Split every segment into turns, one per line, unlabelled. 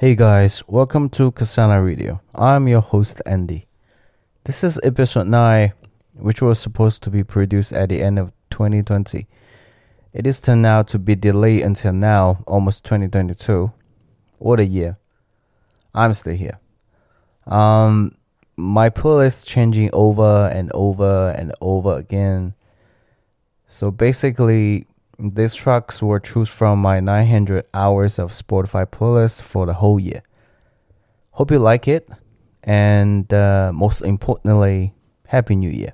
Hey guys, welcome to Kasana Radio. I'm your host Andy. This is episode 9, which was supposed to be produced at the end of 2020. It is turned out to be delayed until now, almost 2022. What a year. I'm still here. Um, my playlist changing over and over and over again. So basically, these tracks were chosen from my 900 hours of Spotify playlist for the whole year. Hope you like it, and uh, most importantly, Happy New Year.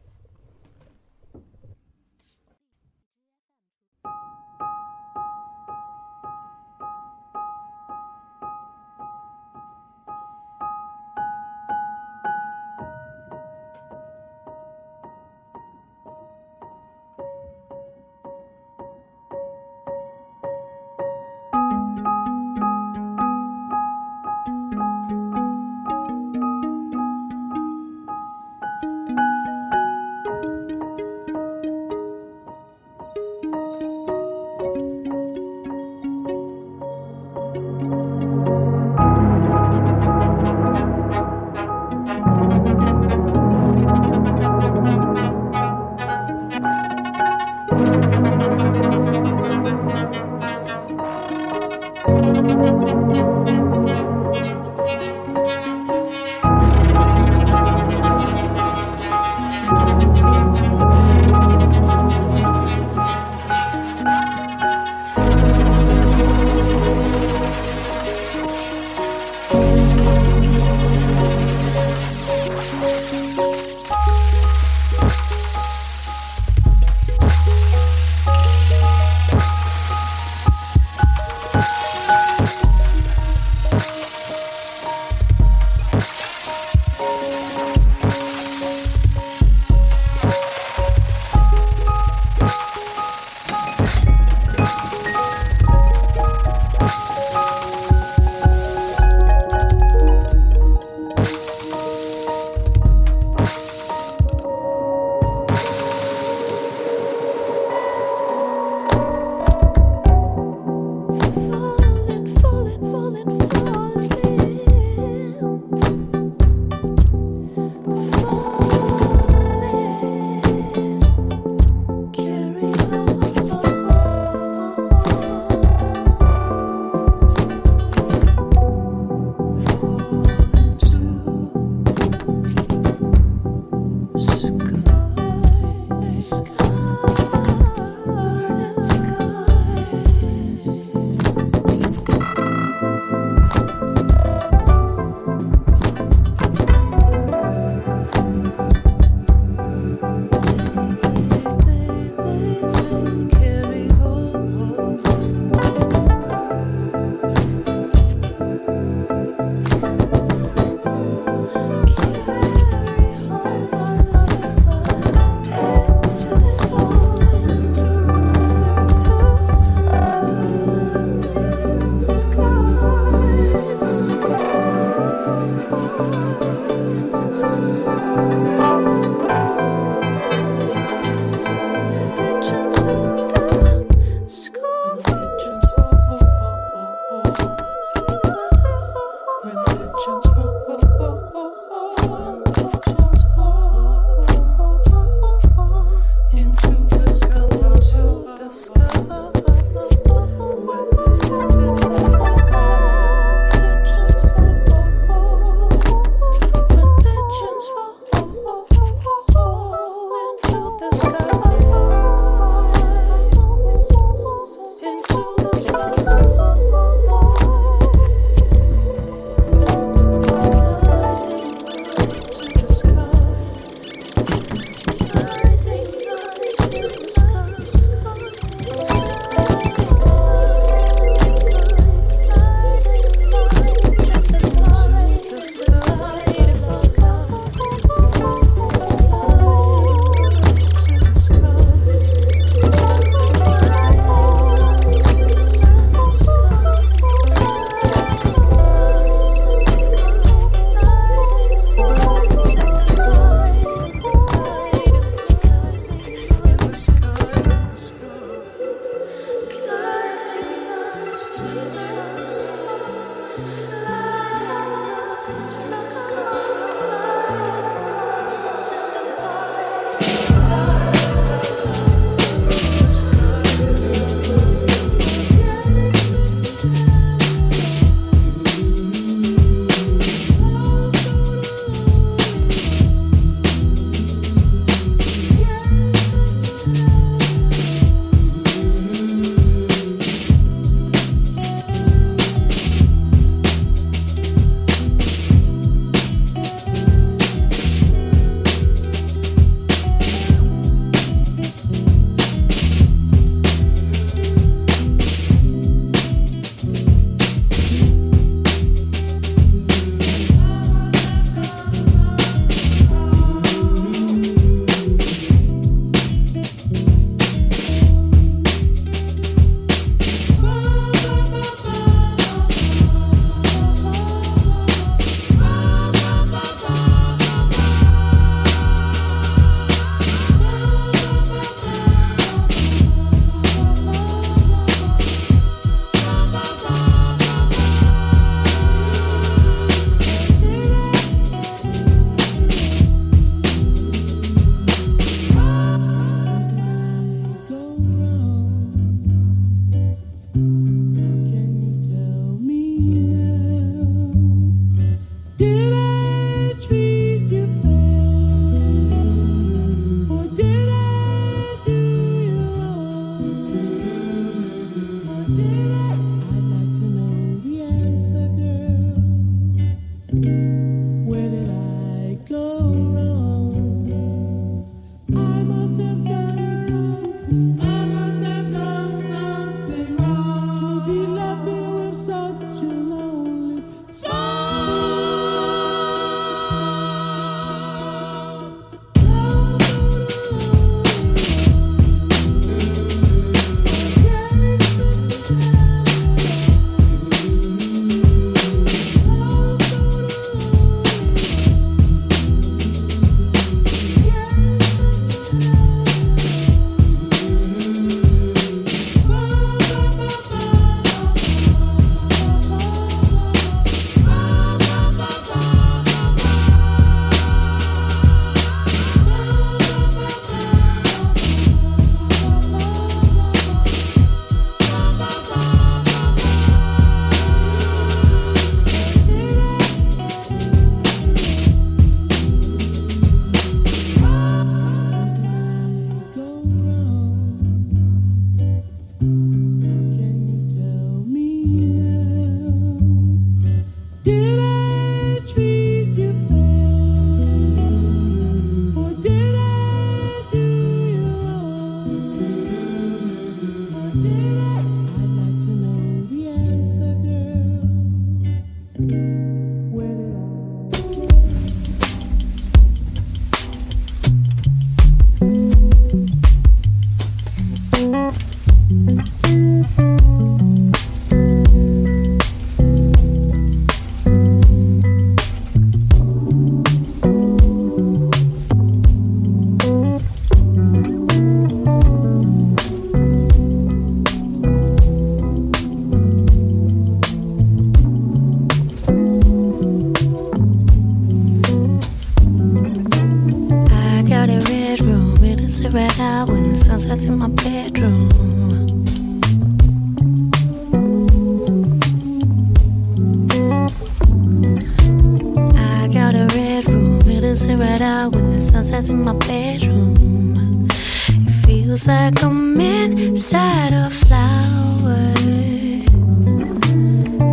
feels like I'm inside a flower.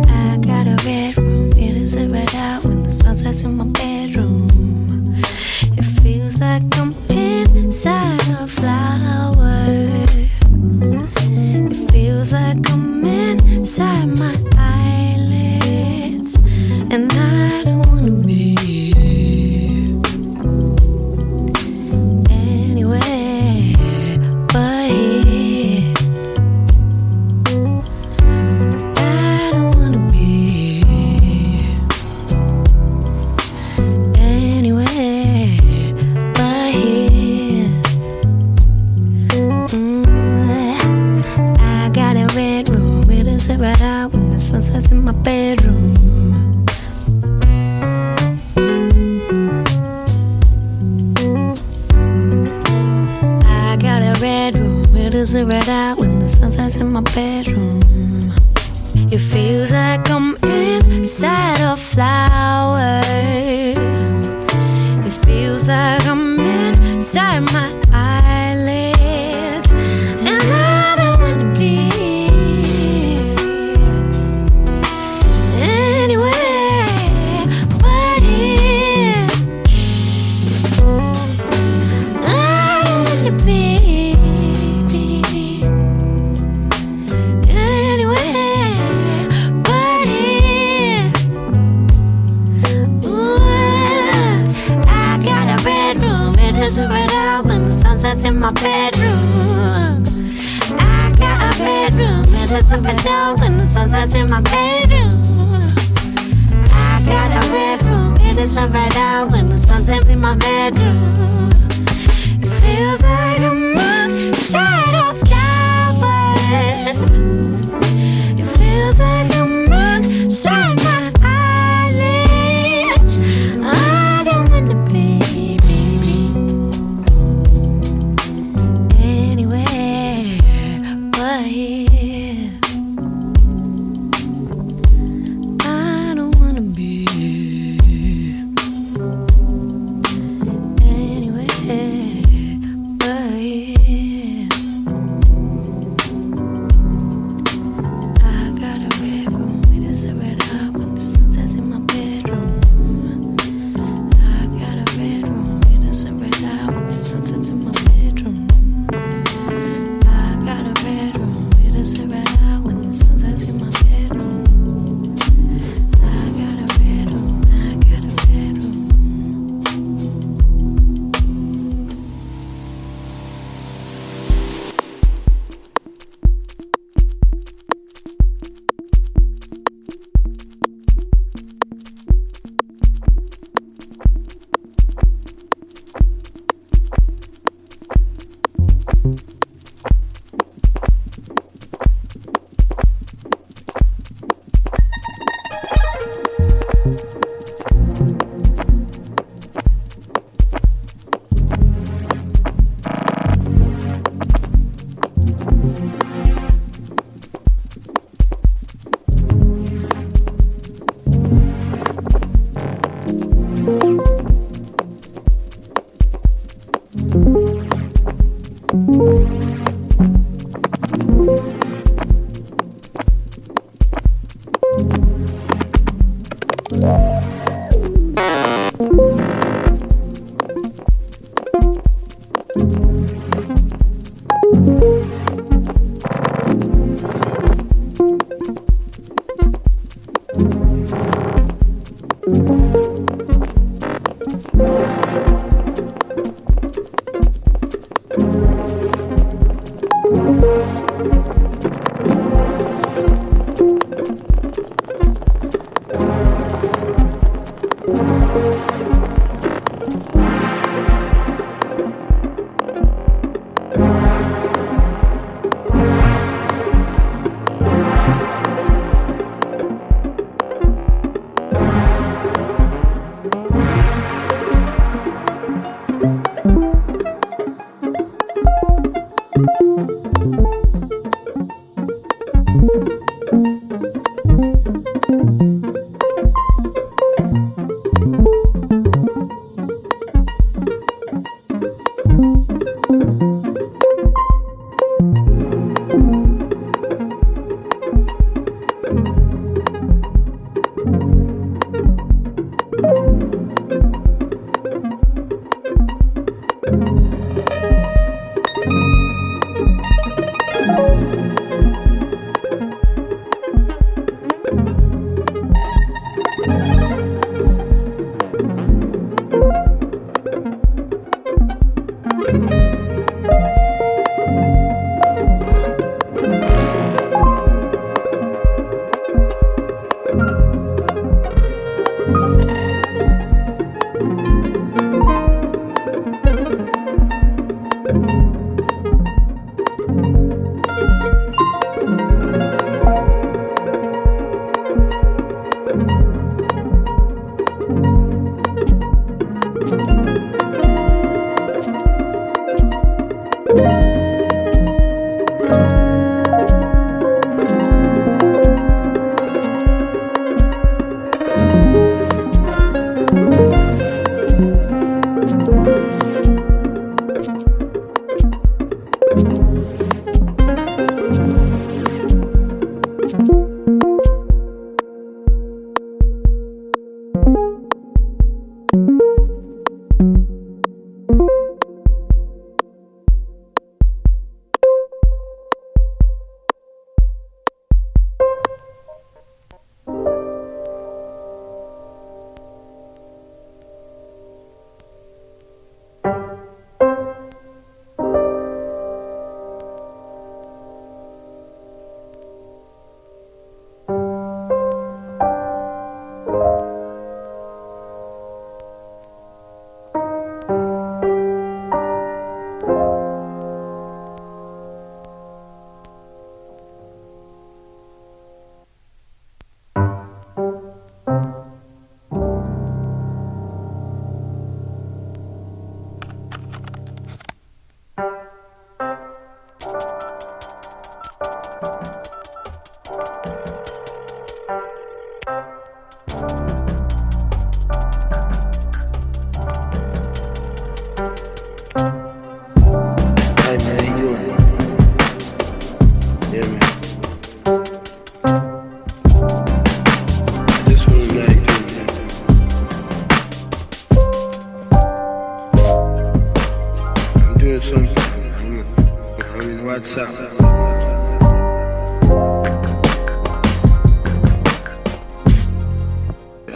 I got a red room, it is a red out when the sun sets in my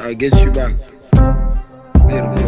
I get you back.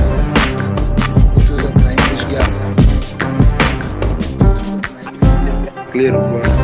clero,
mano.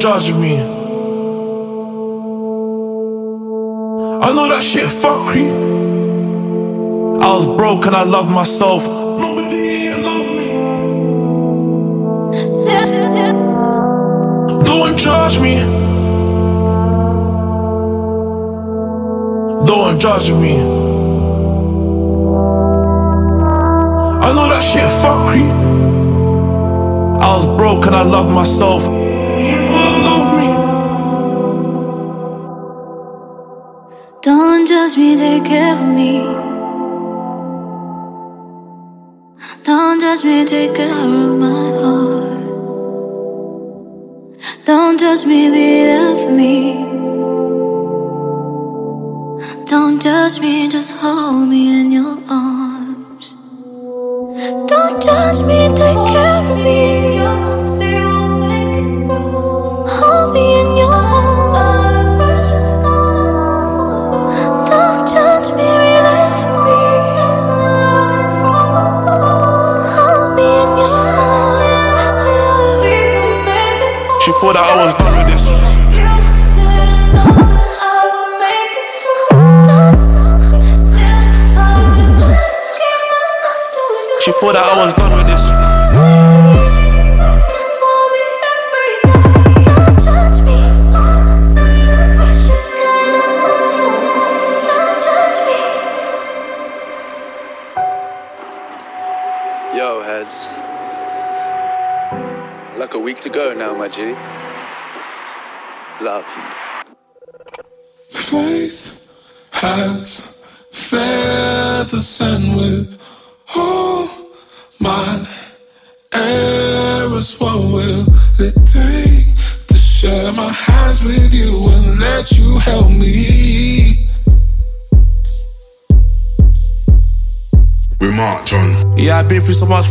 Judge me. I know that shit fuckery. I was broke and I loved myself. Nobody loved me. Don't judge me. Don't judge me. I know that shit fuckery. I was broke and I loved myself.
Judge me, take care of me. Don't judge me, take care of my heart. Don't judge me, be there for me. Don't judge me, just hold me in your arms. Don't judge me,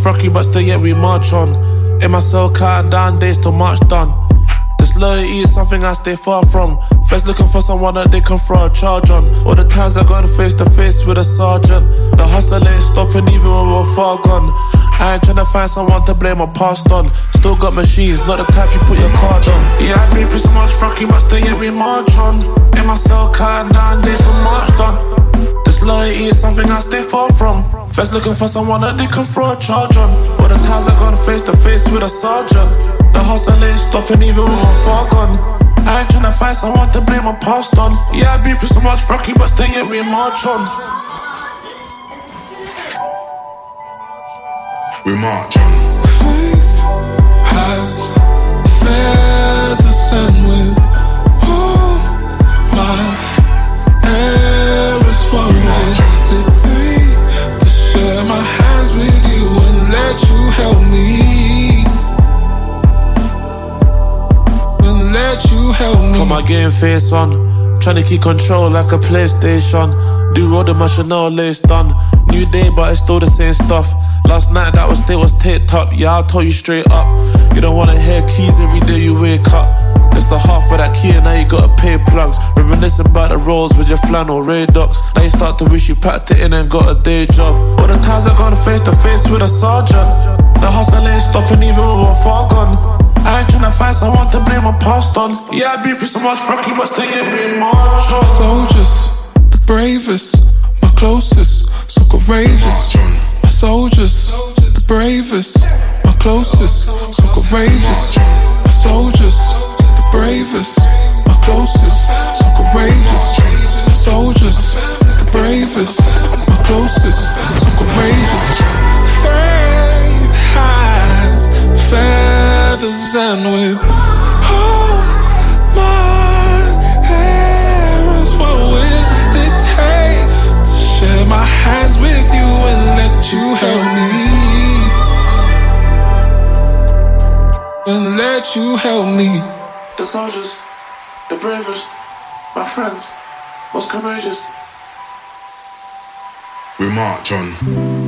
fucking, but still yet we march on. In my cell, counting down days till March done. This loyalty is something I stay far from. First looking for someone that they can throw a charge on. All the times I gone face to face with a sergeant. The hustle ain't stopping even when we're far gone. I ain't tryna find someone to blame my past on. Still got machines, not the type you put your card on. Yeah, I've been through so much fucking, but still yet we march on. In my cell, counting down days till March done. This loyalty is something I stay far from. First looking for someone that they can throw a charge on. All the times I gone face to face with a sergeant. The hustle ain't stopping even when I'm far gone. I ain't tryna find someone to blame my past on. Yeah, I've been through so much fucking, but still yet we march on.
We march on.
Faith has feathers and to my. Put my game face on, tryna keep control like a PlayStation. Do road my Chanel done. New day, but it's still the same stuff. Last night that was still was taped up. Yeah, I'll tell you straight up. You don't wanna hear keys every day you wake up. It's the half of that key and now you gotta pay plugs. Reminiscing about the rolls with your flannel Radox. Now you start to wish you packed it in and got a day job. All the times I gone face to face with a sergeant. The hustle ain't stopping even when we're far gone. I ain't tryna find someone to blame my past on. Yeah, I've been through so much fucking, but still yet we march on. Soldiers, the bravest, my closest, so courageous. My soldiers, the bravest, my closest, so courageous. My soldiers, bravest, my closest, so courageous. My soldiers, the bravest, my closest, so courageous. Faith has feathers and with my what will it take to share my hands with you and let you help me? And let you help me. The soldiers, the bravest, my friends, most courageous.
We march on.